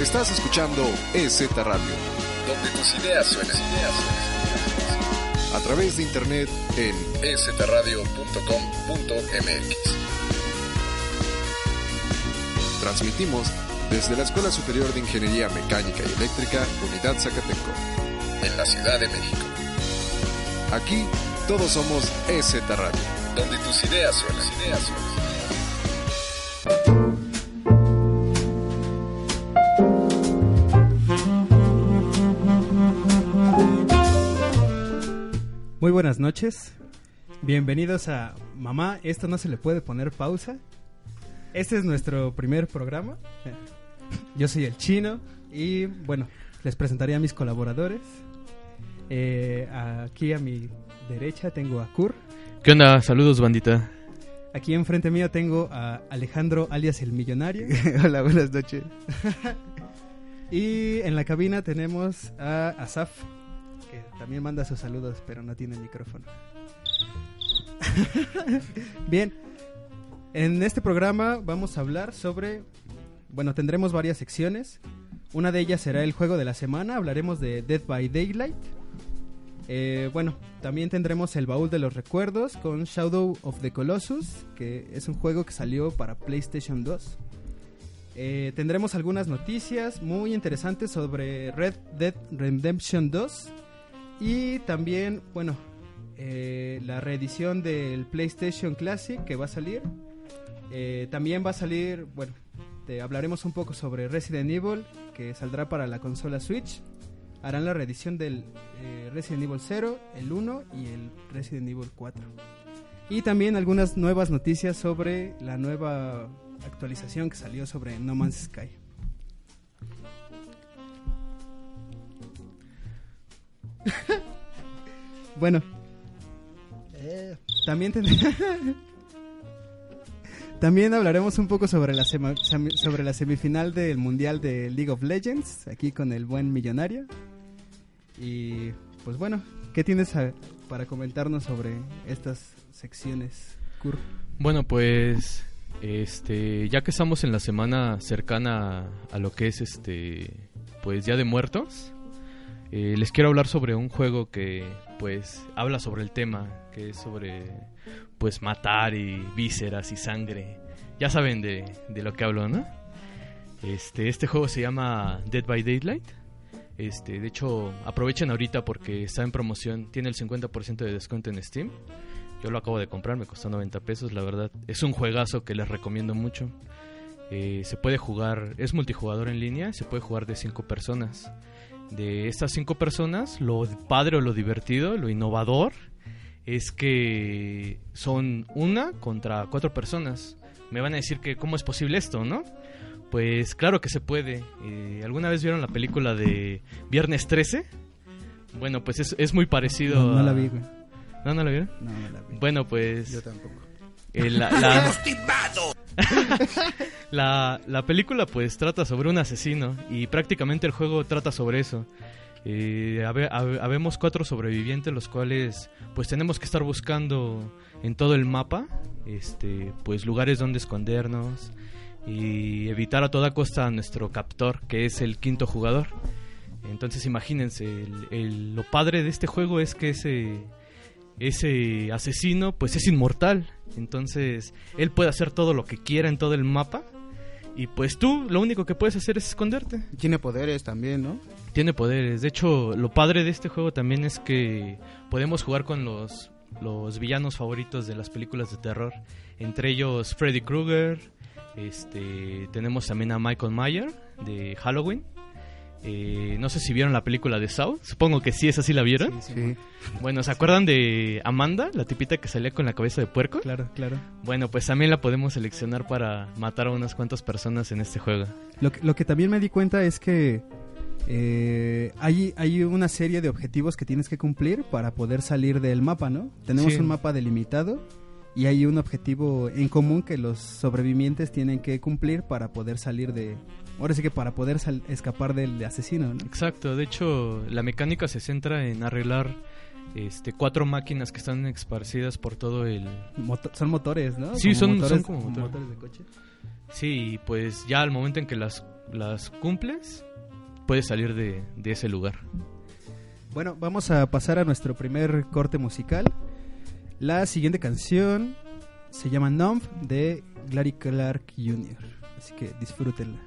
Estás escuchando EZ Radio, donde tus ideas suenan. A través de internet en ezradio.com.mx. Transmitimos desde la Escuela Superior de Ingeniería Mecánica y Eléctrica, Unidad Zacateco, en la Ciudad de México. Aquí todos somos EZ Radio, donde tus ideas suenan. Ideas suenan. Muy buenas noches. Bienvenidos a Mamá, esto no se le puede poner pausa. Este es nuestro primer programa. Yo soy el chino y bueno, les presentaré a mis colaboradores. Eh, aquí a mi derecha tengo a Kur. ¿Qué onda? Saludos, bandita. Aquí enfrente mío tengo a Alejandro alias el millonario. Hola, buenas noches. y en la cabina tenemos a Asaf, también manda sus saludos, pero no tiene micrófono. Bien, en este programa vamos a hablar sobre, bueno, tendremos varias secciones. Una de ellas será el juego de la semana, hablaremos de Dead by Daylight. Eh, bueno, también tendremos el baúl de los recuerdos con Shadow of the Colossus, que es un juego que salió para PlayStation 2. Eh, tendremos algunas noticias muy interesantes sobre Red Dead Redemption 2 y también, bueno, eh, la reedición del PlayStation Classic que va a salir. Eh, también va a salir, bueno, te hablaremos un poco sobre Resident Evil que saldrá para la consola Switch. Harán la reedición del eh, Resident Evil 0, el 1 y el Resident Evil 4. Y también algunas nuevas noticias sobre la nueva actualización que salió sobre No Man's Sky. bueno, también También hablaremos un poco sobre la, sobre la semifinal del Mundial de League of Legends, aquí con el buen millonario. Y pues bueno, ¿qué tienes para comentarnos sobre estas secciones, Kur? Bueno, pues este, ya que estamos en la semana cercana a lo que es este, pues ya de muertos, eh, les quiero hablar sobre un juego que pues habla sobre el tema, que es sobre pues matar y vísceras y sangre. Ya saben de, de lo que hablo, ¿no? Este, este juego se llama Dead by Daylight. Este, de hecho, aprovechen ahorita porque está en promoción, tiene el 50% de descuento en Steam. Yo lo acabo de comprar, me costó 90 pesos, la verdad. Es un juegazo que les recomiendo mucho. Eh, se puede jugar, es multijugador en línea, se puede jugar de 5 personas. De estas 5 personas, lo padre o lo divertido, lo innovador, es que son una contra cuatro personas. Me van a decir que cómo es posible esto, ¿no? Pues claro que se puede. Eh, ¿Alguna vez vieron la película de Viernes 13? Bueno, pues es, es muy parecido. No, no la vi, güey. ¿No, no la vieron? No, no la vi. Bueno, pues. Yo tampoco. Eh, la, la, la, la película pues trata sobre un asesino y prácticamente el juego trata sobre eso. Eh, habe- habe- habemos cuatro sobrevivientes los cuales pues tenemos que estar buscando en todo el mapa este pues lugares donde escondernos y evitar a toda costa a nuestro captor que es el quinto jugador entonces imagínense lo padre de este juego es que ese ese asesino pues es inmortal entonces él puede hacer todo lo que quiera en todo el mapa y pues tú lo único que puedes hacer es esconderte Tiene poderes también, ¿no? tiene poderes. De hecho, lo padre de este juego también es que podemos jugar con los, los villanos favoritos de las películas de terror. Entre ellos Freddy Krueger. Este, tenemos también a Michael Myers de Halloween. Eh, no sé si vieron la película de Saw. Supongo que sí, esa sí la vieron. Sí. Bueno, ¿se acuerdan de Amanda, la tipita que salía con la cabeza de puerco? Claro, claro. Bueno, pues también la podemos seleccionar para matar a unas cuantas personas en este juego. Lo que, lo que también me di cuenta es que eh, hay, hay una serie de objetivos que tienes que cumplir para poder salir del mapa, ¿no? Tenemos Sí. un mapa delimitado y hay un objetivo en común que los sobrevivientes tienen que cumplir para poder salir de... Ahora sí que para poder sal- escapar del asesino, ¿no? Exacto, de hecho la mecánica se centra en arreglar este, cuatro máquinas que están esparcidas por todo el... Moto- son motores, ¿no? Sí, son- motores, son como motores. de coche. Sí, pues ya al momento en que las, las cumples, puedes salir de, de ese lugar. Bueno, vamos a pasar a nuestro primer corte musical. La siguiente canción se llama Numb de Gary Clark Jr. Así que disfrútenla.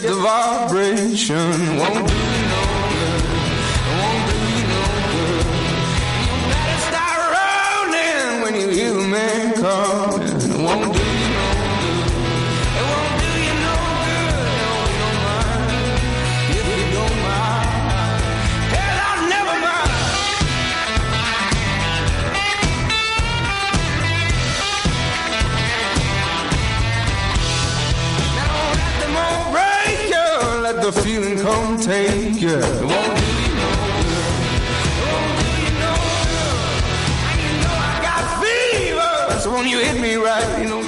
Get the vibration. Won't do you no good. Won't do you no good. You better start rolling when you hear the man calling. Won't do the feeling come take you. It won't do you no good. It won't do you no good. And you know I got fever. So when you hit me right, you know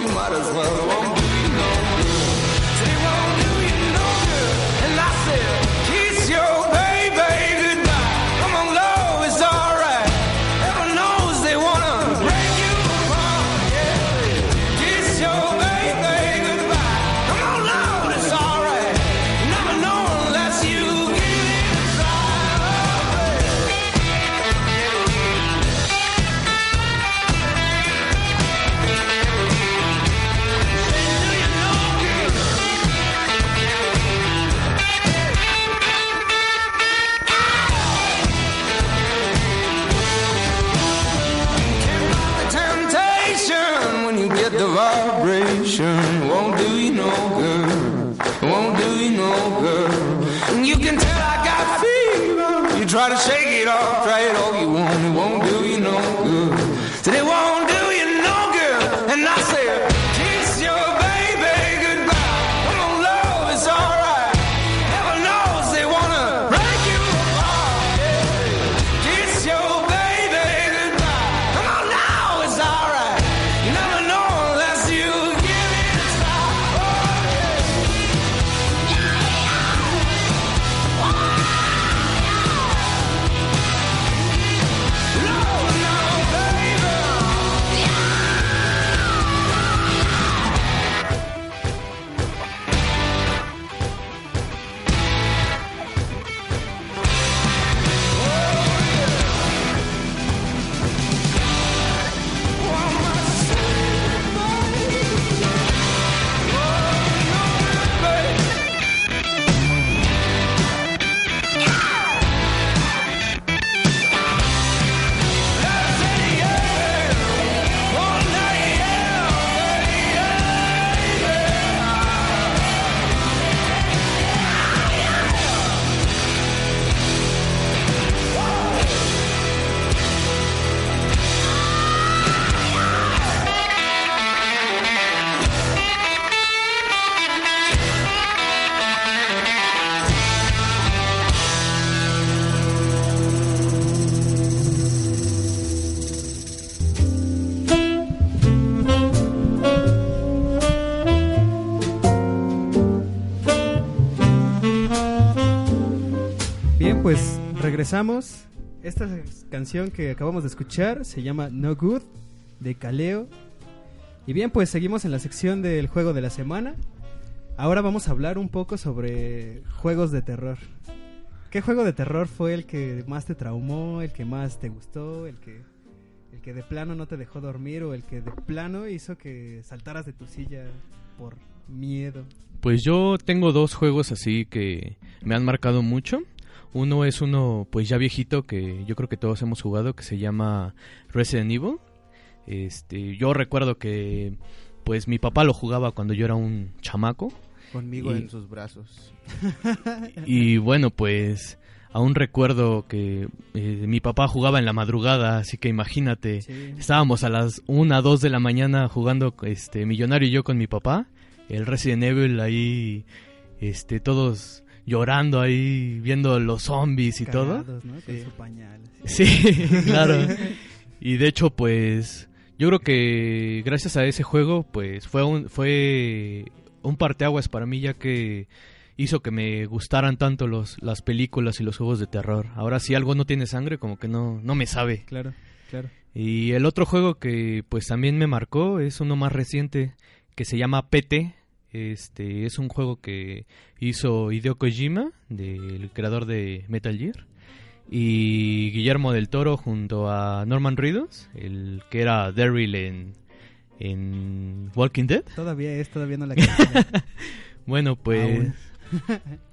regresamos. Esta canción que acabamos de escuchar se llama No Good de Kaleo. Y bien, pues seguimos en la sección del juego de la semana. Ahora vamos a hablar un poco sobre juegos de terror. ¿Qué juego de terror fue el que más te traumó, el que más te gustó, el que el que de plano no te dejó dormir o el que de plano hizo que saltaras de tu silla por miedo? Pues yo tengo dos juegos así que me han marcado mucho. Uno es uno pues ya viejito que yo creo que todos hemos jugado que se llama Resident Evil. Este, yo recuerdo que pues mi papá lo jugaba cuando yo era un chamaco Conmigo Y- en sus brazos. y bueno pues aún recuerdo que eh, mi papá jugaba en la madrugada, así que imagínate, Sí. estábamos a las 1, 2 de la mañana jugando este Millonario y yo con mi papá, el Resident Evil ahí este todos llorando ahí viendo los zombies y todo. Con Sí. su pañal. Sí, claro. Y de hecho, pues, yo creo que gracias a ese juego, pues, fue un, fue un parteaguas para mí, ya que hizo que me gustaran tanto los, las películas y los juegos de terror. Ahora, si algo no tiene sangre, como que no, no me sabe. Claro, claro. Y el otro juego que, pues, también me marcó es uno más reciente, que se llama PT. Este, es un juego que hizo Hideo Kojima, del creador de Metal Gear y Guillermo del Toro junto a Norman Reedus, el que era Daryl en, en Walking Dead. Todavía es, todavía no la. Bueno, pues Aún.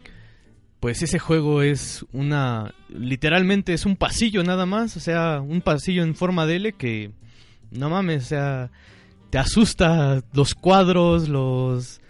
Pues ese juego es una... Literalmente es un pasillo nada más, o sea, un pasillo en forma de L que... No mames, o sea, te asusta los cuadros, los...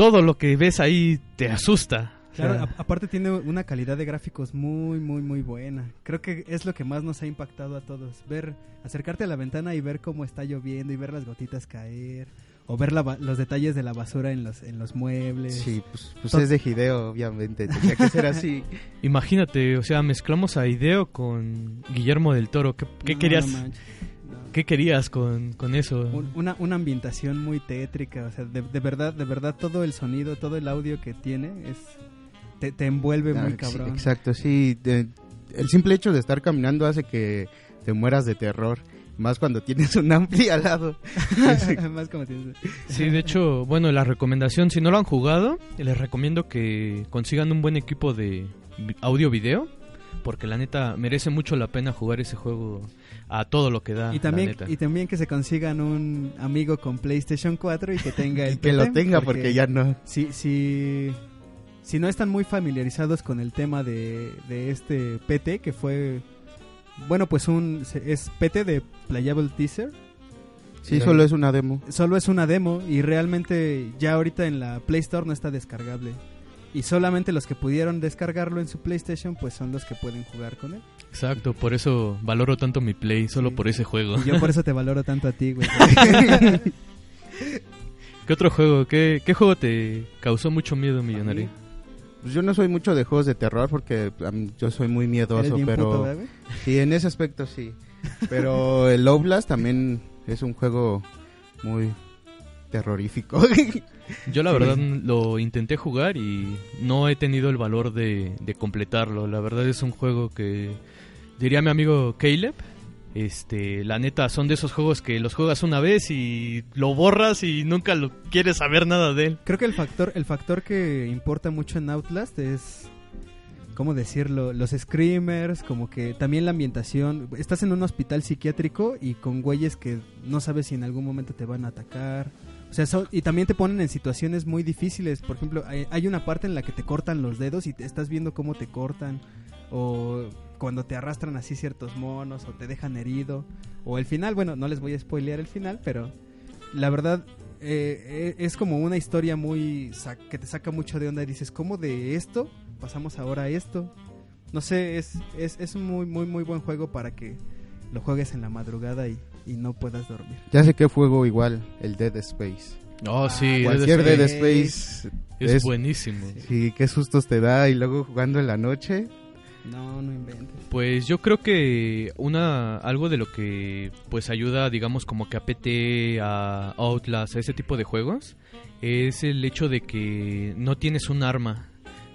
Todo lo que ves ahí te asusta. O sea, Claro, aparte tiene una calidad de gráficos muy, muy, muy buena. Creo que es lo que más nos ha impactado a todos. Ver, acercarte a la ventana y ver cómo está lloviendo y ver las gotitas caer. O ver la ba- los detalles de la basura en los, en los muebles. Sí, pues, pues es de Hideo, obviamente. Tenía que ser así. Imagínate, o sea, mezclamos a Ideo con Guillermo del Toro. ¿Qué, qué No, querías, no. ¿Qué querías con, con eso? Un- una, una ambientación muy tétrica, o sea, de, de verdad, de verdad todo el sonido, todo el audio que tiene es te, te envuelve Ah, muy sí, cabrón. exacto, sí. de- el simple hecho de estar caminando hace que te mueras de terror. Más cuando tienes un ampli al lado. Más como tienes- Sí, de hecho, bueno, la recomendación, si no lo han jugado, les recomiendo que consigan un buen equipo de vi- audio-video, porque la neta merece mucho la pena jugar ese juego a todo lo que da. y también la neta. y también que se consigan un amigo con PlayStation 4 y que tenga el Y que lo tenga porque ya no. si si si no están muy familiarizados con el tema de, de este PT que fue bueno, pues un se- es PT de Playable Teaser. Sí, solo es una demo. Solo es una demo y realmente ya ahorita en la Play Store no está descargable. Y solamente los que pudieron descargarlo en su PlayStation pues son los que pueden jugar con él. Exacto, por eso valoro tanto mi Play, solo Sí. por ese juego. Y yo por eso te valoro tanto a ti, güey. ¿Qué otro juego? ¿Qué, qué juego te causó mucho miedo, millonario? Pues yo no soy mucho de juegos de terror porque yo soy muy miedoso, bien pero sí, en ese aspecto sí. Pero el Outlast también es un juego muy terrorífico. Yo la verdad lo intenté jugar y no he tenido el valor de, de completarlo. La verdad es un juego que diría mi amigo Caleb. Este, la neta son de esos juegos que los juegas una vez y lo borras y nunca lo quieres saber nada de él. Creo que el factor, el factor que importa mucho en Outlast es, ¿cómo decirlo? Los screamers, como que también la ambientación. Estás en un hospital psiquiátrico y con güeyes que no sabes si en algún momento te van a atacar. O sea, son- y también te ponen en situaciones muy difíciles. Por ejemplo, hay, hay una parte en la que te cortan los dedos y te estás viendo cómo te cortan. O cuando te arrastran así ciertos monos o te dejan herido. O el final, bueno, no les voy a spoilear el final, pero la verdad eh, eh, es como una historia muy que te saca mucho de onda y dices, ¿cómo de esto pasamos ahora a esto? No sé, es, es, es un muy, muy, muy buen juego para que lo juegues en la madrugada y, y no puedas dormir. ya sé qué juego igual, el Dead Space. Oh, sí, Cualquier Dead Dead Space. Space es, es- buenísimo. Sí, qué sustos te da y luego jugando en la noche. No, no inventes. Pues yo creo que una algo de lo que pues ayuda, digamos, como que a PT, a Outlast, a ese tipo de juegos, es el hecho de que no tienes un arma.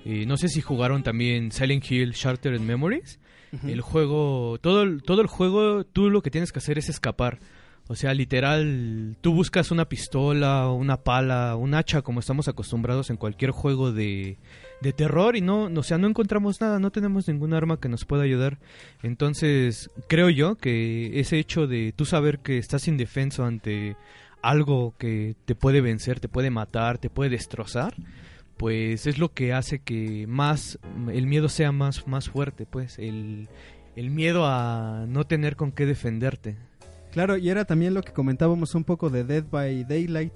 Eh, no sé si jugaron también Silent Hill Shattered Memories. El juego, todo el, todo el juego, tú lo que tienes que hacer es escapar. O sea, literal, tú buscas una pistola, una pala, un hacha, como estamos acostumbrados en cualquier juego de, de terror y no, o sea, no encontramos nada, no tenemos ningún arma que nos pueda ayudar. Entonces, creo yo que ese hecho de tú saber que estás indefenso ante algo que te puede vencer, te puede matar, te puede destrozar, pues es lo que hace que más el miedo sea más más fuerte, pues el el miedo a no tener con qué defenderte. Claro, y era también lo que comentábamos un poco de Dead by Daylight.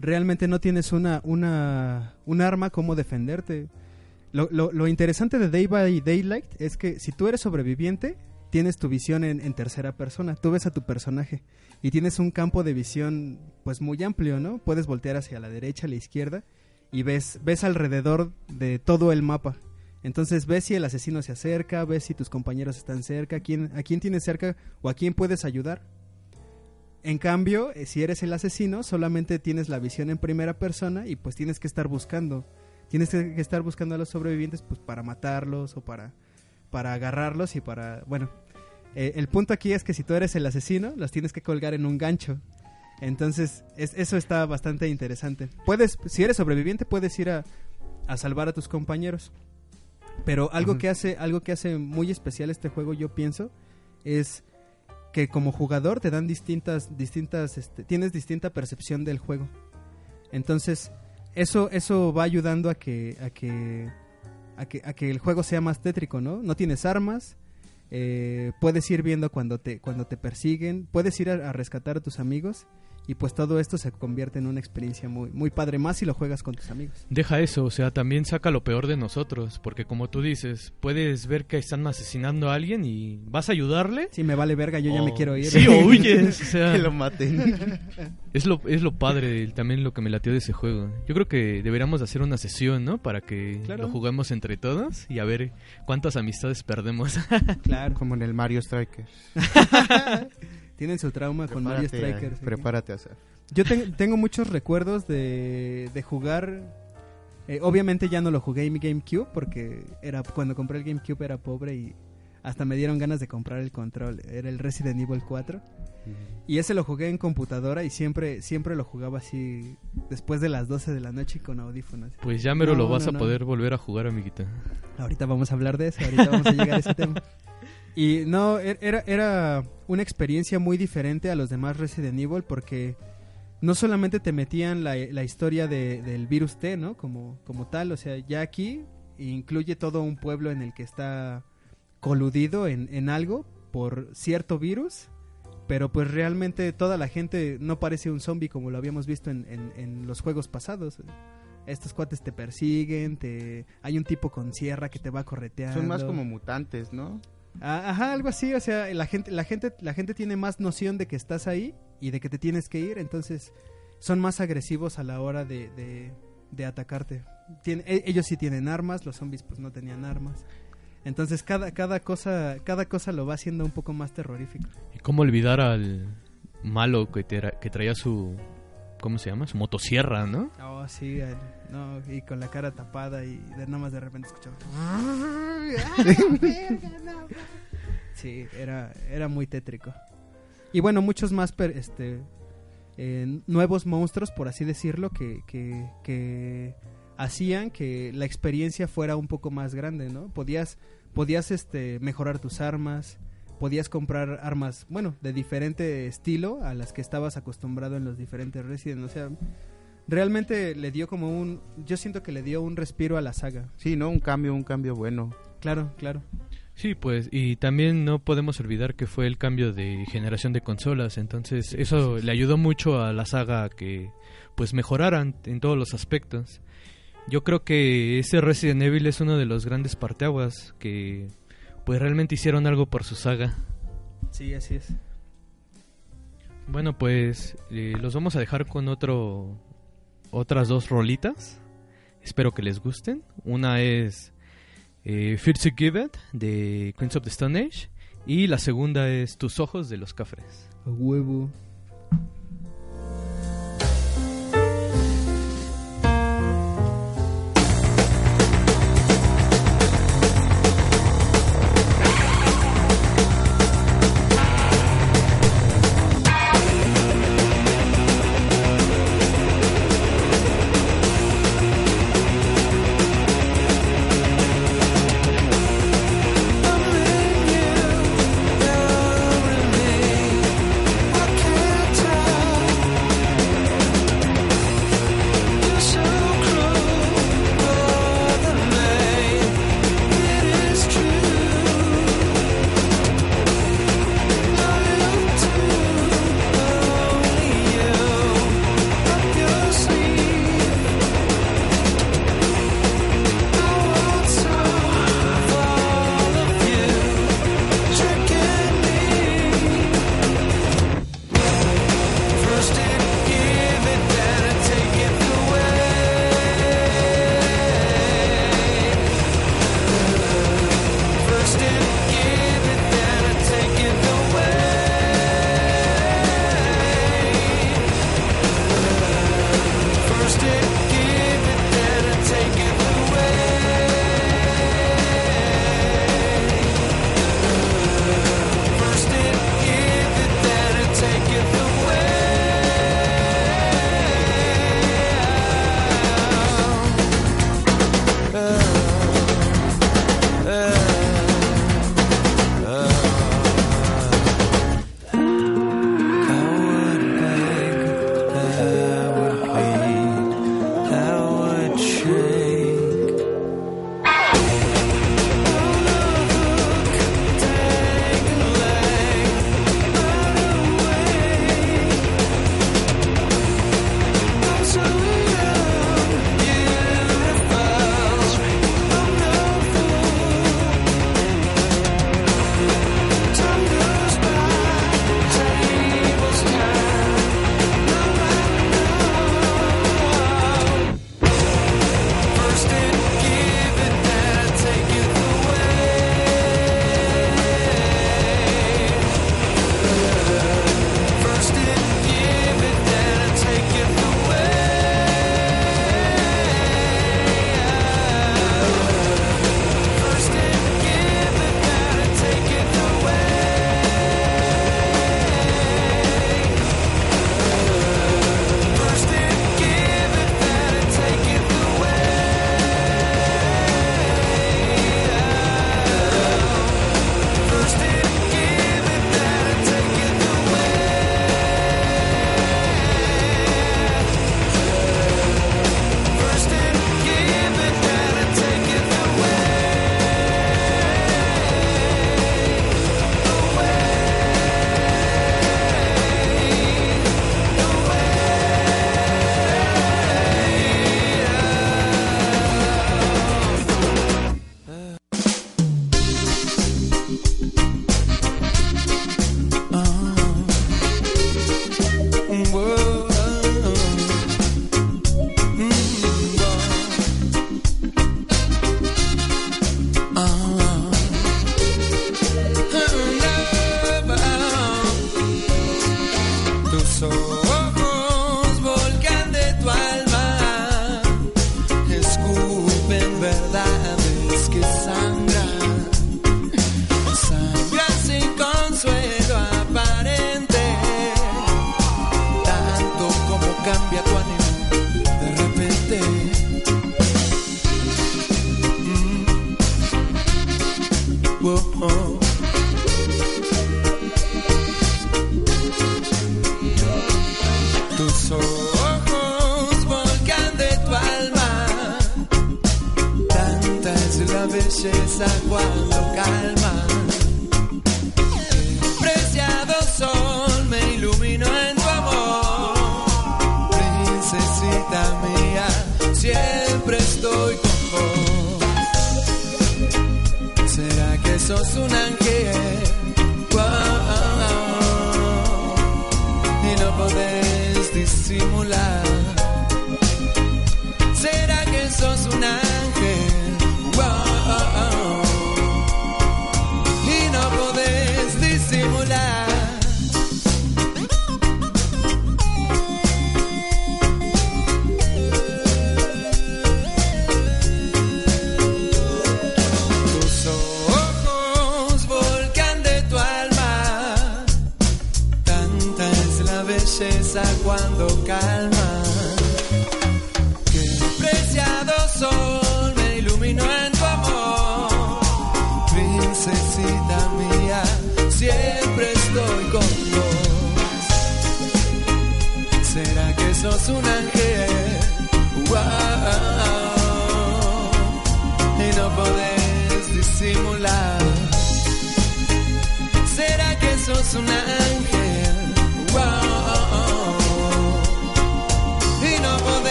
Realmente no tienes una, una, un arma como defenderte. Lo, lo, lo interesante de Day by Daylight es que si tú eres sobreviviente, tienes tu visión en, en tercera persona. Tú ves a tu personaje y tienes un campo de visión pues muy amplio, ¿no? Puedes voltear hacia la derecha, la izquierda y ves, ves alrededor de todo el mapa. Entonces ves si el asesino se acerca, ves si tus compañeros están cerca, quién, a quién tienes cerca o a quién puedes ayudar. En cambio, eh, si eres el asesino, solamente tienes la visión en primera persona y pues tienes que estar buscando. Tienes que estar buscando a los sobrevivientes pues para matarlos o para, para agarrarlos y para... Bueno, eh, el punto aquí es que si tú eres el asesino, los tienes que colgar en un gancho. Entonces, es- eso está bastante interesante. Puedes, si eres sobreviviente, puedes ir a, a salvar a tus compañeros. Pero algo que hace, algo que hace muy especial este juego, yo pienso, es que como jugador te dan distintas, distintas, este, tienes distinta percepción del juego. Entonces, eso, eso va ayudando a que, a que, a que, a que el juego sea más tétrico, ¿no? No tienes armas, eh, puedes ir viendo cuando te, cuando te persiguen, puedes ir a, a rescatar a tus amigos y pues todo esto se convierte en una experiencia muy, muy padre, más si lo juegas con tus amigos. Deja eso, o sea, también saca lo peor de nosotros, porque como tú dices, puedes ver que están asesinando a alguien y vas a ayudarle. Si me vale verga, yo ya me o- quiero ir. Sí, o huyes, o sea, Que lo maten. es lo, es lo padre, también lo que me latió de ese juego. Yo creo que deberíamos hacer una sesión, ¿no? Para que Claro. lo juguemos entre todos y a ver cuántas amistades perdemos. Claro. Como en el Mario Strikers. Tienen su trauma con Mario Strikers. aquí. Prepárate a hacer. Yo ten- tengo muchos recuerdos de, de jugar. eh, obviamente ya no lo jugué en mi GameCube porque era cuando compré el GameCube era pobre y hasta me dieron ganas de comprar el control. Era el Resident Evil 4 y ese lo jugué en computadora y siempre siempre lo jugaba así después de las 12 de la noche y con audífonos. Pues ya mero No, lo vas no, a poder volver a jugar, amiguita. Ahorita vamos a hablar de eso, ahorita vamos a llegar a ese tema. Y no, er- era, era una experiencia muy diferente a los demás Resident Evil porque no solamente te metían la, la historia de- del virus T, ¿no? Como, como tal, o sea, ya aquí incluye todo un pueblo en el que está coludido en, en algo por cierto virus, pero pues realmente toda la gente no parece un zombie como lo habíamos visto en, en- los juegos pasados. Estos cuates te persiguen, te hay un tipo con sierra que te va correteando. Son más como mutantes, ¿no? Ah, Ajá, algo así, o sea, la gente, la gente, la gente tiene más noción de que estás ahí y de que te tienes que ir, entonces son más agresivos a la hora de, de, atacarte. E- ellos sí tienen armas, los zombies pues no tenían armas. Entonces cada, cada cosa, cada cosa lo va haciendo un poco más terrorífico. ¿Y cómo olvidar al malo que, que traía su... ¿Cómo se llama? Su motosierra, ¿no? Oh, sí, el- no, y con la cara tapada y de nada más de repente escuchaba. Sí, era, era muy tétrico. Y bueno, muchos más per- este, eh, nuevos monstruos, por así decirlo, que, que, que hacían que la experiencia fuera un poco más grande, ¿no? Podías, podías este, mejorar tus armas, podías comprar armas, bueno, de diferente estilo a las que estabas acostumbrado en los diferentes Resident. O sea, realmente le dio como un... Yo siento que le dio un respiro a la saga. Sí, ¿no? Un cambio, un cambio bueno. Claro, claro. Sí, pues, y también no podemos olvidar que fue el cambio de generación de consolas, entonces eso le ayudó mucho a la saga a que pues mejoraran en todos los aspectos. Yo creo que ese Resident Evil es uno de los grandes parteaguas que pues realmente hicieron algo por su saga. Sí, así es. Bueno, pues eh, los vamos a dejar con otro otras dos rolitas. Espero que les gusten. Una es eh, Fear to Give It de Queens of the Stone Age y la segunda es Tus ojos de los cafres. A huevo.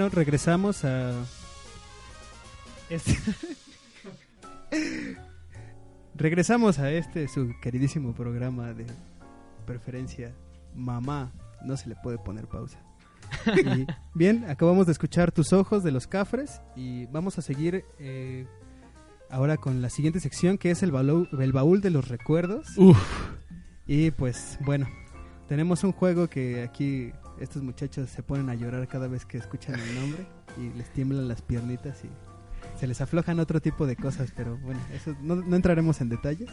Bueno, regresamos a. Este... regresamos a este, su queridísimo programa de preferencia. Mamá, no se le puede poner pausa. Y, bien, acabamos de escuchar Tus Ojos de los Cafres y vamos a seguir eh, ahora con la siguiente sección que es el, baúl- el baúl de los recuerdos. Uf, Y pues bueno, tenemos un juego que aquí estos muchachos se ponen a llorar cada vez que escuchan el nombre y les tiemblan las piernitas y se les aflojan otro tipo de cosas, pero bueno, eso no, no entraremos en detalles.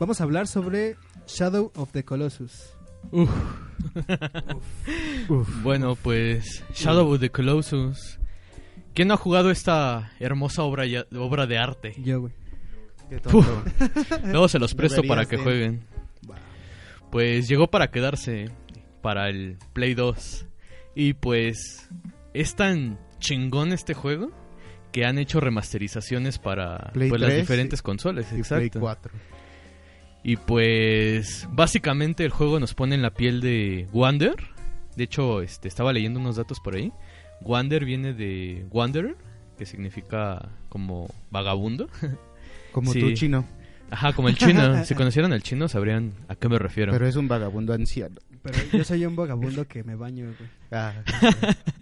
Vamos a hablar sobre Shadow of the Colossus. uf. Bueno, pues Shadow of the Colossus. ¿Quién no ha jugado esta hermosa obra, ya- obra de arte? Yo, güey. Luego se los presto para que de. jueguen. Pues llegó para quedarse para el Play 2. Y pues es tan chingón este juego que han hecho remasterizaciones para Play pues, las 3 diferentes consolas. Y Play exacto. 4. Y pues básicamente el juego nos pone en la piel de Wander. De hecho, este, estaba leyendo unos datos por ahí. Wander viene de Wanderer, que significa como vagabundo. Como Sí. tú, chino. Ajá, como el chino. si conocieran al chino sabrían a qué me refiero. Pero es un vagabundo anciano. Pero yo soy un vagabundo que me baño, güey. Ah,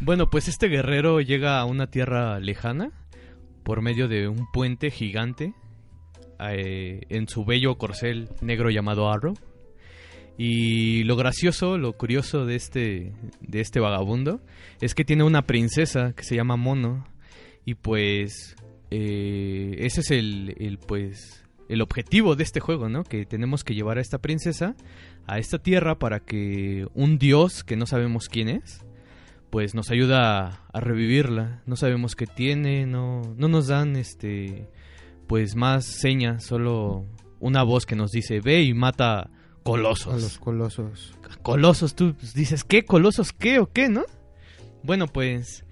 Bueno, pues este guerrero llega a una tierra lejana por medio de un puente gigante eh, en su bello corcel negro llamado Arrow. Y lo gracioso, lo curioso de este, de este vagabundo es que tiene una princesa que se llama Mono. Y pues eh, ese es el, el, pues el objetivo de este juego, ¿no? Que tenemos que llevar a esta princesa a esta tierra para que un dios que no sabemos quién es, pues nos ayuda a revivirla. No sabemos qué tiene, no, no nos dan este pues más señas, solo una voz que nos dice ve y mata colosos. A los colosos. Colosos, tú dices, ¿qué? ¿Colosos qué o qué, no? Bueno, pues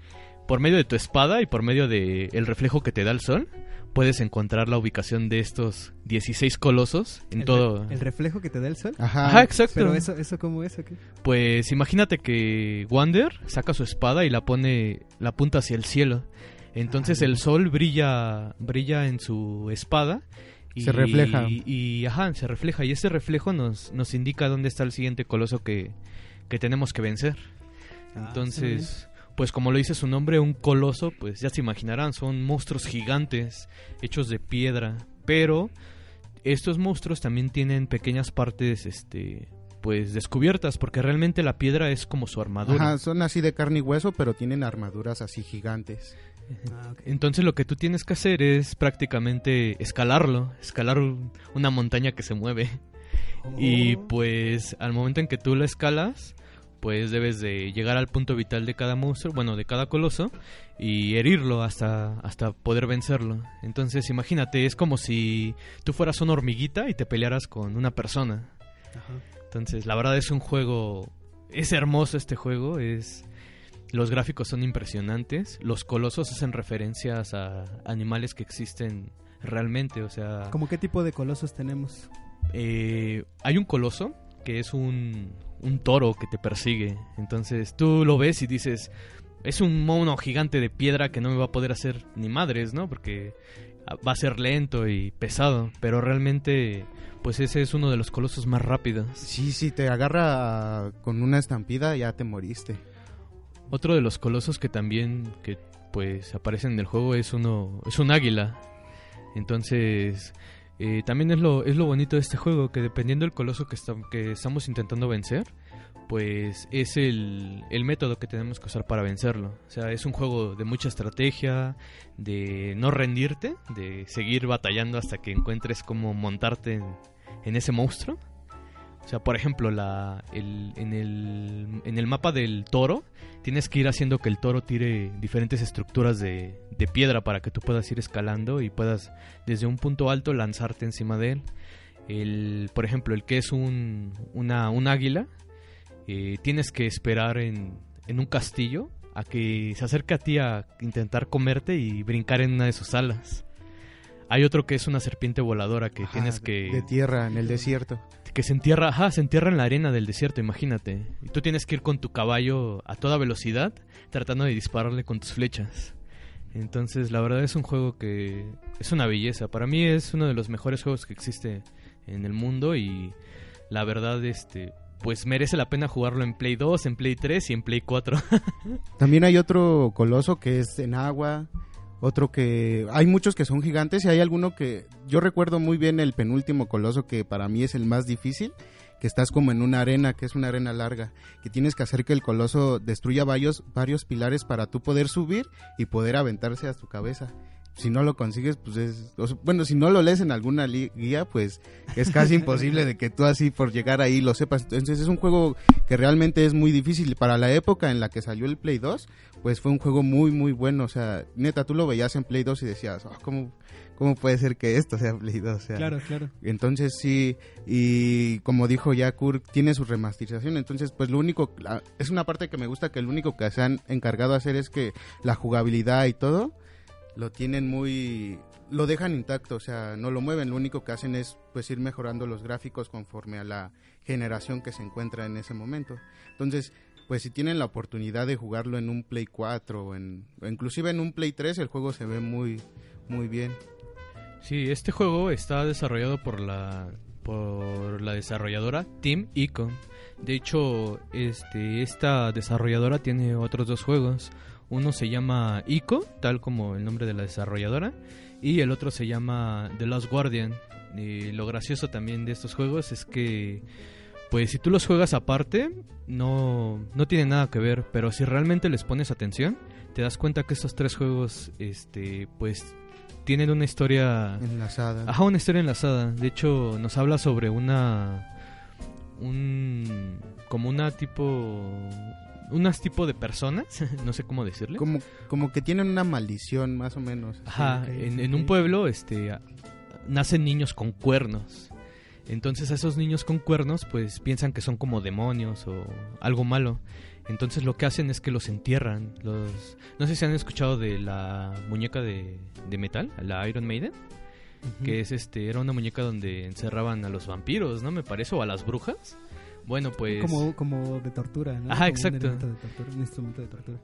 por medio de tu espada y por medio de el reflejo que te da el sol, puedes encontrar la ubicación de estos 16 colosos en El todo. re- ¿El reflejo que te da el sol? Ajá. Ajá, exacto. Pero eso, eso cómo es. Pues imagínate que Wander saca su espada y la pone, la apunta hacia el cielo. Entonces Ah. el sol brilla, brilla en su espada. Y, Se refleja. Y, y, ajá, se refleja. Y ese reflejo nos, nos indica dónde está el siguiente coloso que, que tenemos que vencer. Ah, Entonces, pues como lo dice su nombre, un coloso, pues ya se imaginarán, son monstruos gigantes hechos de piedra, pero estos monstruos también tienen pequeñas partes este pues descubiertas porque realmente la piedra es como su armadura. Ajá, son así de carne y hueso, pero tienen armaduras así gigantes. Ah. Entonces lo que tú tienes que hacer es prácticamente escalarlo, escalar un- una montaña que se mueve. Y Oh. pues al momento en que tú la escalas, pues debes de llegar al punto vital de cada monstruo, bueno, de cada coloso, y herirlo hasta, hasta poder vencerlo. Entonces imagínate, es como si tú fueras una hormiguita y te pelearas con una persona. Ajá. Entonces la verdad es un juego, es hermoso este juego, es... Los gráficos son impresionantes, los colosos hacen referencias a animales que existen realmente, o sea... ¿Cómo qué tipo de colosos tenemos? eh, hay un coloso que es un, un toro que te persigue. Entonces tú lo ves y dices, es un mono gigante de piedra que no me va a poder hacer ni madres, ¿no? Porque ah, va a ser lento y pesado. Pero realmente, pues ese es uno de los colosos más rápidos. Sí, sí, te agarra con una estampida, ya te moriste. Otro de los colosos que también que pues aparecen en el juego es uno es un águila. Entonces eh, también es lo es lo bonito de este juego que dependiendo del coloso que, esta- que estamos intentando vencer, pues es el, el método que tenemos que usar para vencerlo. O sea, es un juego de mucha estrategia, de no rendirte, de seguir batallando hasta que encuentres cómo montarte en ese monstruo. O sea, por ejemplo, la, el- en, el, en el mapa del toro, tienes que ir haciendo que el toro tire diferentes estructuras de, de piedra para que tú puedas ir escalando y puedas desde un punto alto lanzarte encima de él. El, por ejemplo, el que es un, una, un águila, eh, tienes que esperar en, en un castillo a que se acerque a ti a intentar comerte y brincar en una de sus alas. Hay otro que es una serpiente voladora que Ajá, tienes que De tierra, en el desierto. Que se entierra, ajá, se entierra en la arena del desierto, imagínate. Y tú tienes que ir con tu caballo a toda velocidad tratando de dispararle con tus flechas. Entonces, la verdad es un juego que es una belleza. Para mí es uno de los mejores juegos que existe en el mundo y la verdad este pues merece la pena jugarlo en Play 2, en Play 3 y en Play 4. También hay otro coloso que es en agua, otro que... Hay muchos que son gigantes y hay alguno que... Yo recuerdo muy bien el penúltimo coloso que para mí es el más difícil, que estás como en una arena, que es una arena larga, que tienes que hacer que el coloso destruya varios, varios pilares para tú poder subir y poder aventarse a tu cabeza. Si no lo consigues, pues es... bueno, si no lo lees en alguna guía, pues es casi imposible de que tú así por llegar ahí lo sepas. Entonces es un juego que realmente es muy difícil. Para la época en la que salió el Play 2, pues fue un juego muy, muy bueno. O sea, neta, tú lo veías en Play 2 y decías, "Ah, ¿cómo, ¿cómo puede ser que esto sea Play 2? O sea, Claro, claro. entonces sí, y como dijo ya Kurt, tiene su remasterización. Entonces, pues lo único, la- es una parte que me gusta que lo único que se han encargado de hacer es que la jugabilidad y todo lo tienen muy, lo dejan intacto, o sea, no lo mueven. Lo único que hacen es pues ir mejorando los gráficos conforme a la generación que se encuentra en ese momento. Entonces, pues si tienen la oportunidad de jugarlo en un Play 4 o, en, o inclusive en un Play 3, el juego se ve muy, muy bien. Sí, este juego está desarrollado por la por la desarrolladora Team Icon. De hecho, este esta desarrolladora tiene otros dos juegos. Uno se llama Ico, tal como el nombre de la desarrolladora, y el otro se llama The Last Guardian. Y lo gracioso también de estos juegos es que pues si tú los juegas aparte, no, no tiene nada que ver, pero si realmente les pones atención, te das cuenta que estos tres juegos, este, pues tienen una historia... Enlazada. Ajá, una historia enlazada. De hecho, nos habla sobre una... Un... Como una tipo... Unas tipo de personas, no sé cómo decirle. Como, como que tienen una maldición, más o menos. Ajá, en, en un pueblo este, nacen niños con cuernos. Entonces a esos niños con cuernos pues piensan que son como demonios o algo malo. Entonces lo que hacen es que los entierran. Los... No sé si han escuchado de la muñeca de, de metal, la Iron Maiden, que es este era una muñeca donde encerraban a los vampiros, ¿no? Me parece, o a las brujas. Bueno, pues Como, como de tortura, ¿no? Ajá, Como exacto. Un, de tortura, un instrumento de tortura.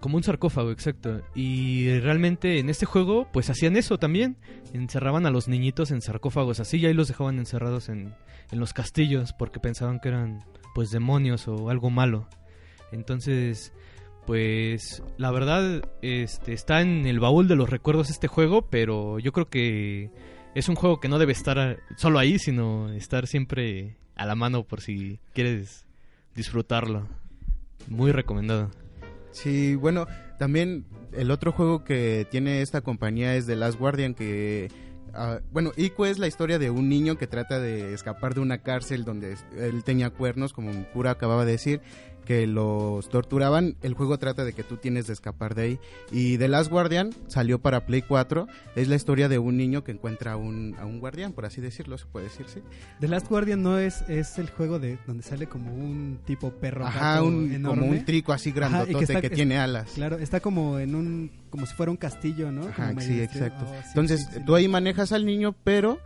Como un sarcófago, exacto. Y realmente en este juego, pues hacían eso también. Encerraban a los niñitos en sarcófagos así y ahí los dejaban encerrados en, en los castillos porque pensaban que eran pues demonios o algo malo. Entonces, pues la verdad este, está en el baúl de los recuerdos este juego, pero yo creo que es un juego que no debe estar solo ahí, sino estar siempre a la mano por si quieres disfrutarlo. Muy recomendado. Sí, bueno, también el otro juego que tiene esta compañía es The Last Guardian, que... ah, bueno, Ico es la historia de un niño que trata de escapar de una cárcel donde él tenía cuernos, como Pura acababa de decir, que los torturaban. El juego trata de que tú tienes de escapar de ahí. Y The Last Guardian salió para Play 4. Es la historia de un niño que encuentra a un, a un guardián, por así decirlo, se puede decir, sí. The Last Guardian no es, es el juego de donde sale como un tipo perro Ajá, un, enorme. como un trico así Ajá, que grandotote está- que es- tiene alas. Claro, está como en un como si fuera un castillo, ¿no? Ajá, Como sí, medio- exacto. oh, sí, Entonces, sí, sí. tú ahí manejas al niño, pero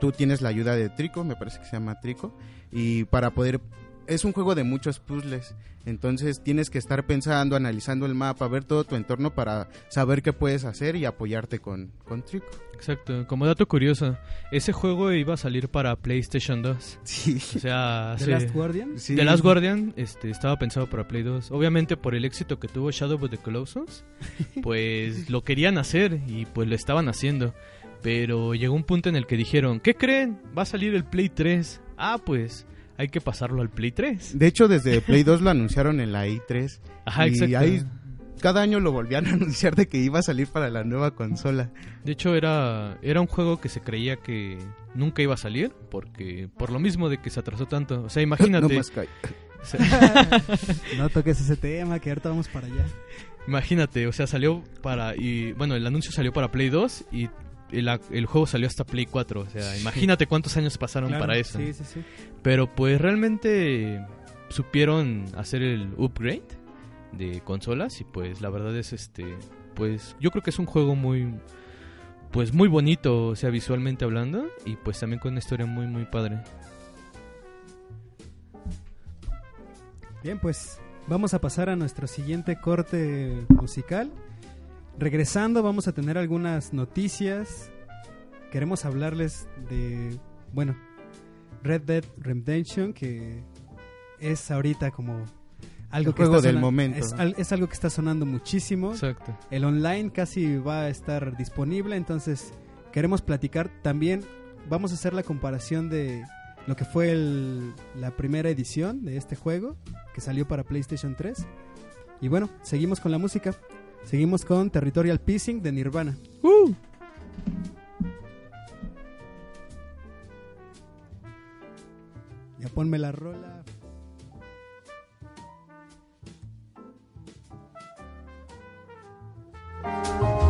tú tienes la ayuda de Trico, me parece que se llama Trico, y para poder... Es un juego de muchos puzzles, entonces tienes que estar pensando, analizando el mapa, ver todo tu entorno para saber qué puedes hacer y apoyarte con, con Trico. Exacto, como dato curioso, ese juego iba a salir para PlayStation 2. Sí. O sea, The Last Guardian. sí. The Last Guardian este, estaba pensado para Play 2. Obviamente por el éxito que tuvo Shadow of the Colossus, pues lo querían hacer y pues lo estaban haciendo. Pero llegó un punto en el que dijeron, ¿qué creen? Va a salir el Play 3. Ah, pues hay que pasarlo al Play 3. De hecho, desde Play 2 lo anunciaron en la i3. Ajá, y exacto. ahí cada año lo volvían a anunciar de que iba a salir para la nueva consola. De hecho era, era un juego que se creía que nunca iba a salir, porque por lo mismo de que se atrasó tanto. O sea, No imagínate. más. No toques ese tema, que ahorita vamos para allá. Imagínate, o sea, salió para. y Bueno, el anuncio salió para Play 2 y el, el juego salió hasta Play 4. O sea, imagínate cuántos años pasaron Claro, para eso. Sí, sí, sí. Pero pues realmente supieron hacer el upgrade de consolas y pues la verdad es este. Pues yo creo que es un juego muy. Pues muy bonito, o sea, visualmente hablando. Y pues también con una historia muy, muy padre. Bien, pues vamos a pasar a nuestro siguiente corte musical. Regresando vamos a tener algunas noticias. Queremos hablarles de, bueno, Red Dead Redemption, que es ahorita como algo El que juego está del sona- momento. Es, al- es algo que está sonando muchísimo. Exacto. El online casi va a estar disponible, entonces queremos platicar también. Vamos a hacer la comparación de lo que fue el- la primera edición de este juego que salió para PlayStation 3. Y bueno, seguimos con la música. Seguimos con Territorial Pissing de Nirvana. Ya ponme la rola. Thank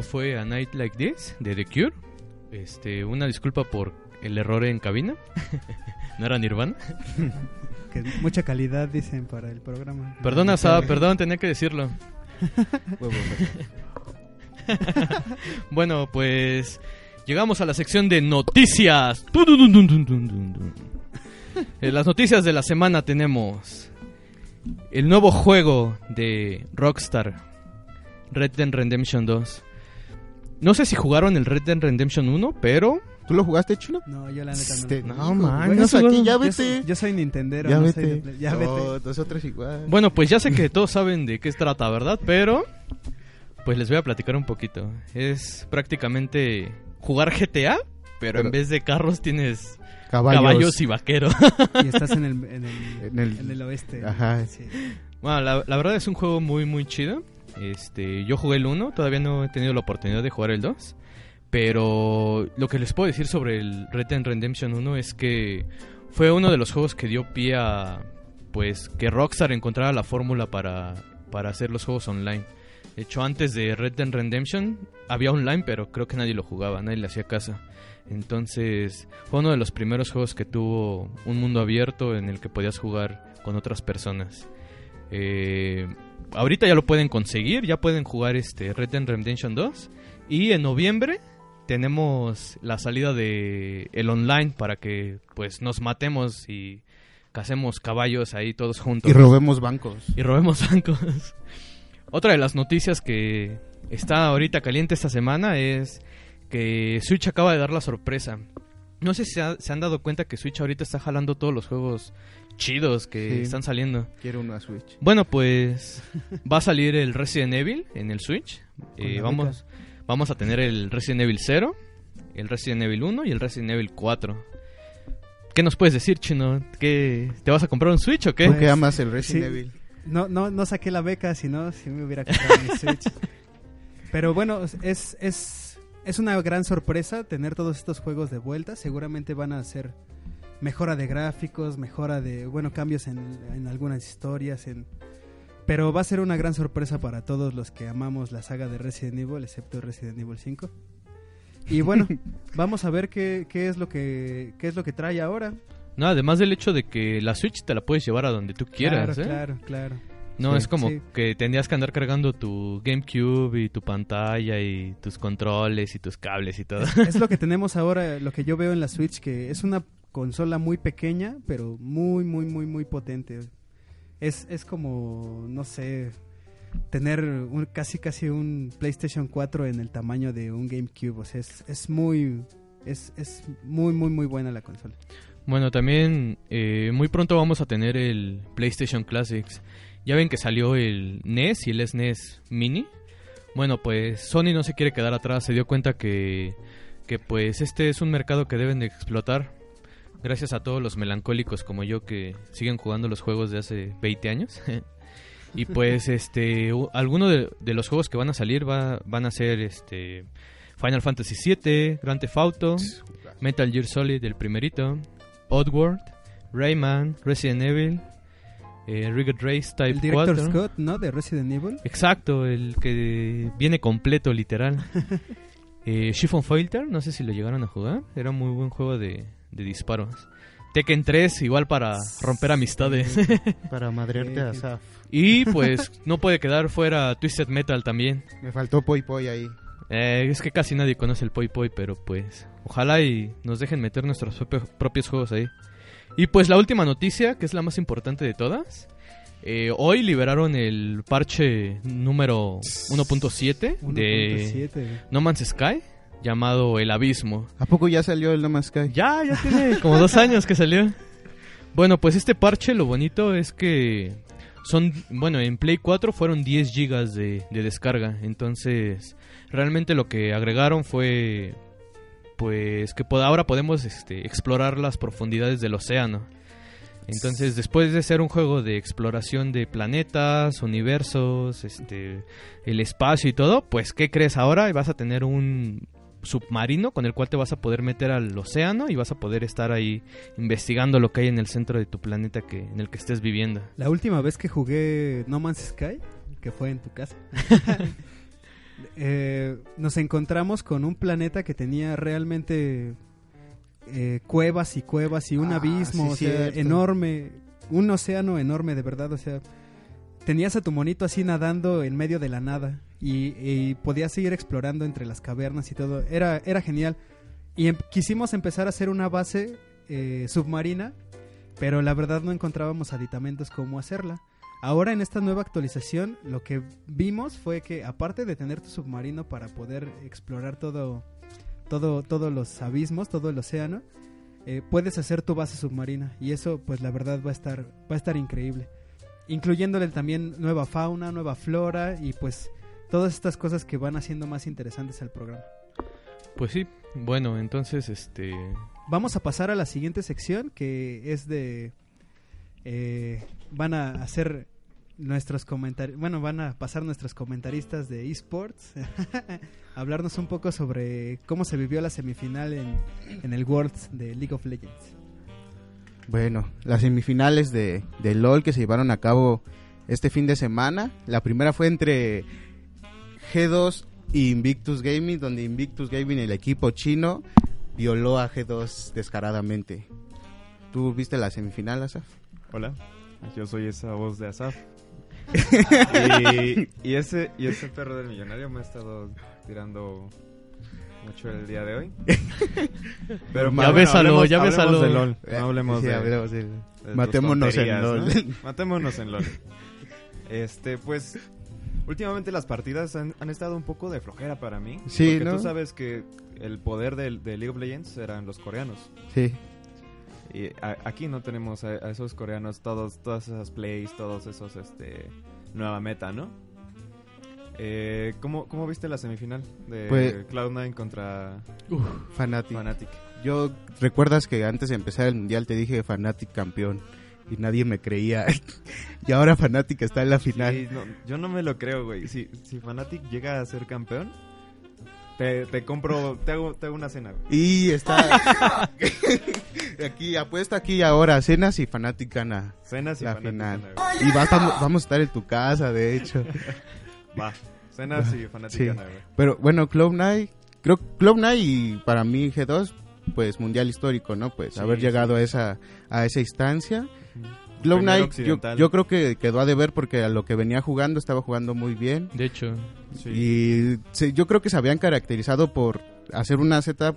esto fue A Night Like This de The Cure. Este, una disculpa por el error en cabina. no era Nirvana. Que mucha calidad dicen para el programa. Perdona, Saba, perdón, tenía que decirlo. bueno, pues llegamos a la sección de noticias. En las noticias de la semana tenemos el nuevo juego de Rockstar, Red Dead Redemption 2. No sé si jugaron el Red Dead Redemption 1, pero ¿Tú lo jugaste, Chino? No, yo la neta no. Este, No, man, no aquí, ya Yo vete. soy, yo soy Nintendero. ya no vete. soy de Play- ya No, vete. nosotros igual. Bueno, pues ya sé que todos saben de qué se trata, ¿verdad? Pero, pues les voy a platicar un poquito. Es prácticamente jugar GTA, pero, en vez de carros tienes caballos. caballos, y vaqueros. Y estás en el, en el, En el- en el oeste. Ajá. Sí. bueno, la, la verdad es un juego muy, muy chido. Este, yo jugué el 1, todavía no he tenido la oportunidad de jugar el 2. Pero lo que les puedo decir sobre el Red Dead Redemption 1 es que fue uno de los juegos que dio pie a pues que Rockstar encontrara la fórmula para, para hacer los juegos online. De hecho, antes de Red Dead Redemption había online, pero creo que nadie lo jugaba, nadie le hacía caso. Entonces, fue uno de los primeros juegos que tuvo un mundo abierto en el que podías jugar con otras personas. Eh, ahorita ya lo pueden conseguir, ya pueden jugar este Red Dead Redemption 2 y en noviembre tenemos la salida de el online para que pues nos matemos y casemos caballos ahí todos juntos Y robemos bancos. y robemos bancos. Otra de las noticias que está ahorita caliente esta semana es que Switch acaba de dar la sorpresa. No sé si se, ha- se han dado cuenta que Switch ahorita está jalando todos los juegos chidos que Sí. están saliendo. Quiero una Switch. Bueno, pues va a salir el Resident Evil en el Switch. Eh, vamos, vamos a tener el Resident Evil 0, el Resident Evil 1 y el Resident Evil 4. ¿Qué nos puedes decir, Chino? ¿Qué, ¿Te vas a comprar un Switch o qué? ¿Tú Pues, amas el Resident sí. Evil? No, no, no saqué la beca, si no, si me hubiera comprado mi Switch. Pero bueno, es, es, es una gran sorpresa tener todos estos juegos de vuelta. Seguramente van a hacer mejora de gráficos, mejora de, bueno, cambios en, en algunas historias. En... Pero va a ser una gran sorpresa para todos los que amamos la saga de Resident Evil, excepto Resident Evil 5. Y bueno, vamos a ver qué, qué es lo que qué es lo que trae ahora. No, además del hecho de que la Switch te la puedes llevar a donde tú quieras, claro, ¿eh? claro, claro. No Sí. es como Sí. que tendrías que andar cargando tu GameCube y tu pantalla y tus controles y tus cables y todo. es lo que tenemos ahora, lo que yo veo en la Switch, que es una consola muy pequeña, pero muy, muy, muy, muy potente. Es, es como, no sé, tener un, casi, casi un PlayStation 4 en el tamaño de un GameCube. O sea, es, es muy, es, es muy, muy, muy buena la consola. Bueno, también eh, muy pronto vamos a tener el PlayStation Classics. Ya ven que salió el NES y el SNES Mini. Bueno, pues Sony no se quiere quedar atrás. Se dio cuenta que, que pues este es un mercado que deben de explotar. Gracias a todos los melancólicos como yo que siguen jugando los juegos de hace 20 años. y pues este algunos de, de los juegos que van a salir va- van a ser este Final Fantasy VII, Grand Theft Auto, Metal Gear Solid el primerito, Oddworld, Rayman, Resident Evil, eh, Rigged Race Type El director 4. Scott, ¿no? De Resident Evil. Exacto, el que viene completo, literal. eh, Chiffon Fighter, no sé si lo llegaron a jugar. Era un muy buen juego de, de disparos. Tekken 3, igual para romper amistades. Para madrearte a. Saf. y pues no puede quedar fuera Twisted Metal también. Me faltó Poi Poi ahí. Eh, es que casi nadie conoce el Poi Poi, pero pues ojalá y nos dejen meter nuestros propio- propios juegos ahí. Y pues la última noticia, que es la más importante de todas. eh, hoy liberaron el parche número 1.7 de 1.7. No Man's Sky, llamado El Abismo. ¿A poco ya salió el No Man's Sky? Ya, ya tiene como dos años que salió. Bueno, pues este parche lo bonito es que son, bueno, en Play 4 fueron 10 gigas de, de descarga. Entonces, realmente lo que agregaron fue, pues, que pod- ahora podemos este, explorar las profundidades del océano. Entonces, después de ser un juego de exploración de planetas, universos, este, el espacio y todo, pues, ¿qué crees ahora? Vas a tener un submarino con el cual te vas a poder meter al océano y vas a poder estar ahí investigando lo que hay en el centro de tu planeta que en el que estés viviendo. La última vez que jugué No Man's Sky, que fue en tu casa. eh, nos encontramos con un planeta que tenía realmente eh, cuevas y cuevas y un Ah, abismo, sí, o sea, cierto. enorme, un océano enorme de verdad, o sea, tenías a tu monito así nadando en medio de la nada y, podías seguir explorando entre las cavernas y todo, era, era genial. Y em- quisimos empezar a hacer una base eh, submarina, pero la verdad no encontrábamos aditamentos cómo hacerla. Ahora en esta nueva actualización lo que vimos fue que aparte de tener tu submarino para poder explorar todo, todo, todos los abismos, todo el océano, eh, puedes hacer tu base submarina y eso pues la verdad va a estar, va a estar increíble. Incluyéndole también nueva fauna, nueva flora y pues todas estas cosas que van haciendo más interesantes al programa. Pues sí, bueno, entonces, este... Vamos a pasar a la siguiente sección que es de... eh, van a hacer nuestros comentarios, bueno, van a pasar nuestros comentaristas de esports, a hablarnos un poco sobre cómo se vivió la semifinal en, en el Worlds de League of Legends. Bueno, las semifinales de, de LOL que se llevaron a cabo este fin de semana. La primera fue entre G2 y Invictus Gaming, donde Invictus Gaming, el equipo chino, violó a G2 descaradamente. ¿Tú viste la semifinal, Asaf? Hola, yo soy esa voz de Asaf. y, y ese, y ese perro del millonario me ha estado tirando mucho el día de hoy. Pero Ya bésalo, hablemos- ya hablemos bésalo. de LOL, no hablemos Sí, de, hablemos de- de tus Matémonos en LOL. ¿no? Matémonos en LOL. Este, pues, últimamente las partidas han, han estado un poco de flojera para mí. Sí, porque ¿no? tú sabes que el poder del- de, League of Legends eran los coreanos. Sí. Y a- aquí no tenemos a, a esos coreanos, todos, todas esas plays, todos esos, este, nueva meta, ¿no? Eh, ¿cómo, ¿Cómo viste la semifinal de Pues- Cloud9 contra Fanatic. Fnatic? Yo, ¿recuerdas que antes de empezar el mundial te dije Fanatic campeón? Y nadie me creía. y ahora Fanatic está en la final. Sí, no, yo no me lo creo, güey. Si, si Fnatic llega a ser campeón, te, te compro, te hago, te hago una cena, güey. Y está. aquí, apuesta aquí ahora. Cenas y Fanatic gana Cenas y la Fnatic final. gana. Y va- vamos, vamos a estar en tu casa, de hecho. Va, y Fnatic Sí. Pero bueno, Cloud9, creo Cloud9 y para mí G2, pues mundial histórico, ¿no? Pues Sí, haber sí. llegado a esa a esa instancia. Primer Cloud9 yo, occidental. yo creo que quedó a deber porque a lo que venía jugando estaba jugando muy bien. De hecho, Sí. Y se- yo creo que se habían caracterizado por hacer una setup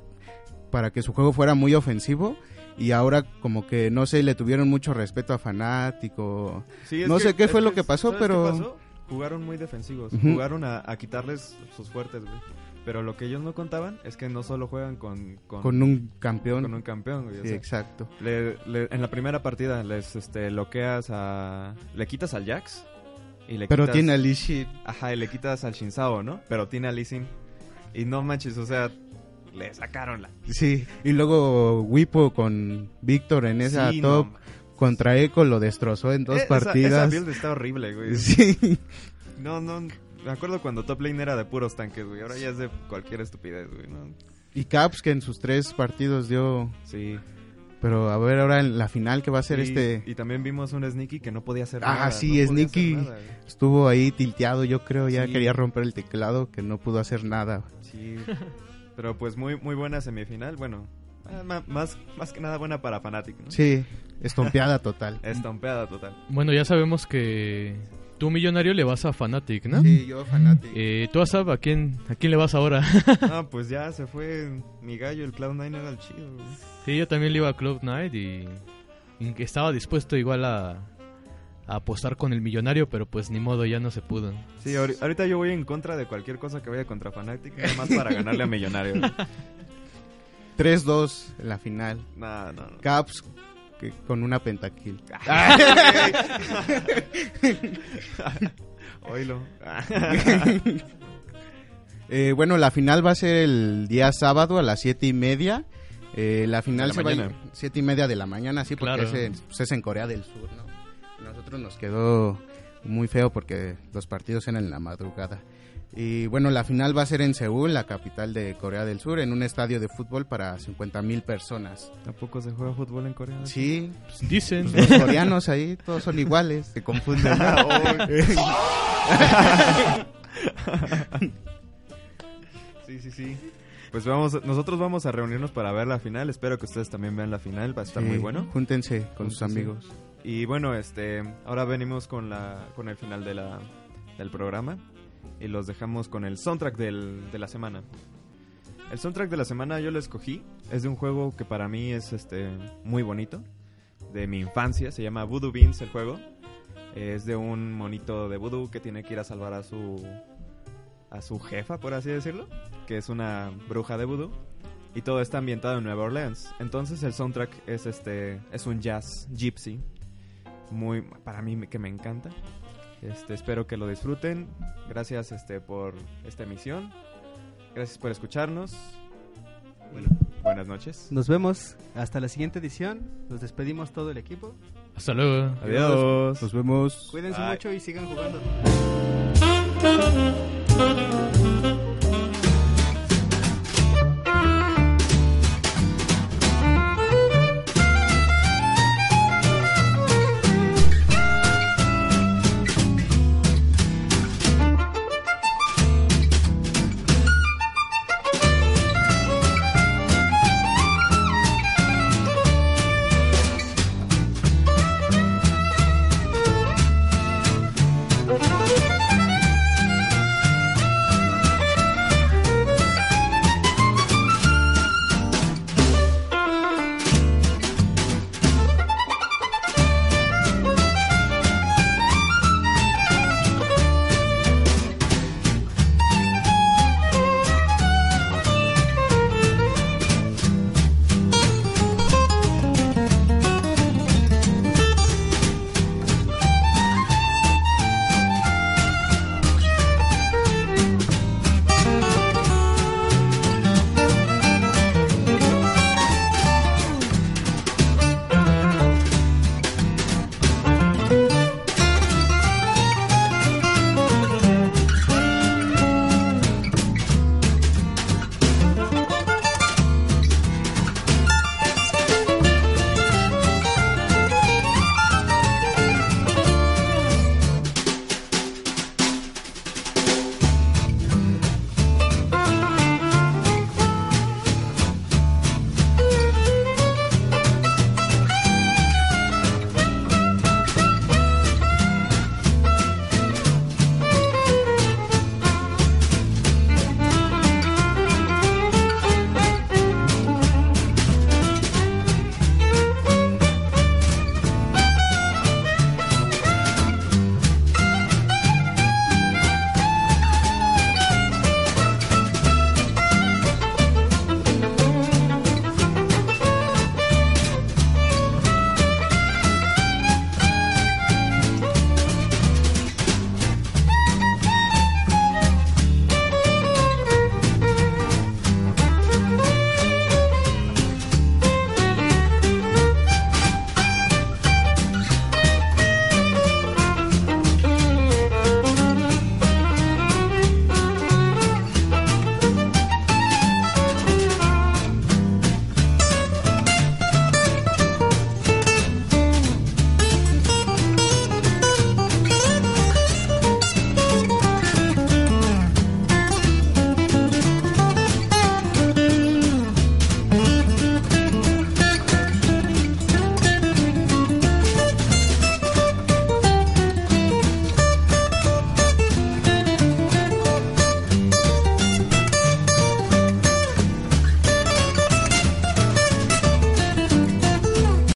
para que su juego fuera muy ofensivo. Y ahora como que, no sé, le tuvieron mucho respeto a Fanático. Sí, es No sé qué es fue lo que pasó, ¿sabes qué pero- pasó? Jugaron muy defensivos. Jugaron a, a quitarles sus fuertes, güey. Pero lo que ellos no contaban es que no solo juegan con, con, Con un campeón. con un campeón, güey. o Sí, sea, exacto. le- le- en la primera partida les este, bloqueas a... Le quitas al Jax. Y le Pero quitas- tiene a Lee Sin. Ajá, y le quitas al Shinzao, ¿no? Pero tiene a Lee Sin. Y no manches, o sea, le sacaron la... Sí, y luego Wipo con Víctor en esa Sí, top no, contra Echo lo destrozó en dos Eh, esa- partidas. Esa, build está horrible, güey. Sí, No, no... Me acuerdo cuando top lane era de puros tanques, güey. Ahora ya es de cualquier estupidez, güey. ¿no? y Caps que en sus tres partidos dio... Sí. Pero a ver ahora en la final que va a ser y, este... Y también vimos un Sneaky que no podía hacer Ah, nada. sí, no Sneaky. nada. Estuvo ahí tilteado, yo creo, ya Sí. quería romper el teclado, que no pudo hacer nada. Sí. Pero pues muy muy buena semifinal. Bueno, más, más que nada buena para Fnatic, ¿no? Sí, estompeada total. Estompeada total. bueno, ya sabemos que tú, millonario, le vas a Fanatic, ¿no? Sí, yo fanático. Eh, tú, Asab, ¿a quién, ¿a quién le vas ahora? Ah, pues ya se fue mi gallo, el Cloud9 era el chido, güey. sí, yo también le iba a Club Night y, y estaba dispuesto igual a, a apostar con el millonario, pero pues ni modo, ya no se pudo. Sí, ahori- ahorita yo voy en contra de cualquier cosa que vaya contra Fnatic, nada más para ganarle a Millonario. Güey. 3-2 en la final. No, no, no. Caps que- con una pentakill. Oílo. Eh, bueno, la final va a ser el día sábado a las siete y media. Eh, la final la se va a mañana. siete y media de la mañana, sí, porque Claro. es, en, pues, es en Corea del Sur, ¿no? Nosotros nos quedó muy feo porque los partidos eran en la madrugada. Y bueno, la final va a ser en Seúl, la capital de Corea del Sur, en un estadio de fútbol para 50 mil personas. ¿Tampoco se juega fútbol en Corea? Sí, Pues dicen. pues, los coreanos ahí todos son iguales, se confunden. Sí, sí, sí. Pues vamos, nosotros vamos a reunirnos para ver la final. Espero que ustedes también vean la final. Va a estar Sí, muy bueno. Júntense con sus amigos. Y bueno, este, ahora venimos con la, con el final de la, del programa y los dejamos con el soundtrack del, de la semana. El soundtrack de la semana yo lo escogí. Es de un juego que para mí es este muy bonito, de mi infancia. Se llama Voodoo Beans el juego. Es de un monito de voodoo que tiene que ir a salvar a su a su jefa, por así decirlo, que es una bruja de voodoo. Y todo está ambientado en Nueva Orleans. Entonces el soundtrack es este es un jazz gypsy muy para mí que me encanta. Este, espero que lo disfruten. Gracias este por esta emisión. Gracias por escucharnos. Bueno, buenas noches. Nos vemos hasta la siguiente edición. Nos despedimos todo el equipo. Hasta luego. Adiós. Nos vemos. Cuídense Bye. mucho y sigan jugando.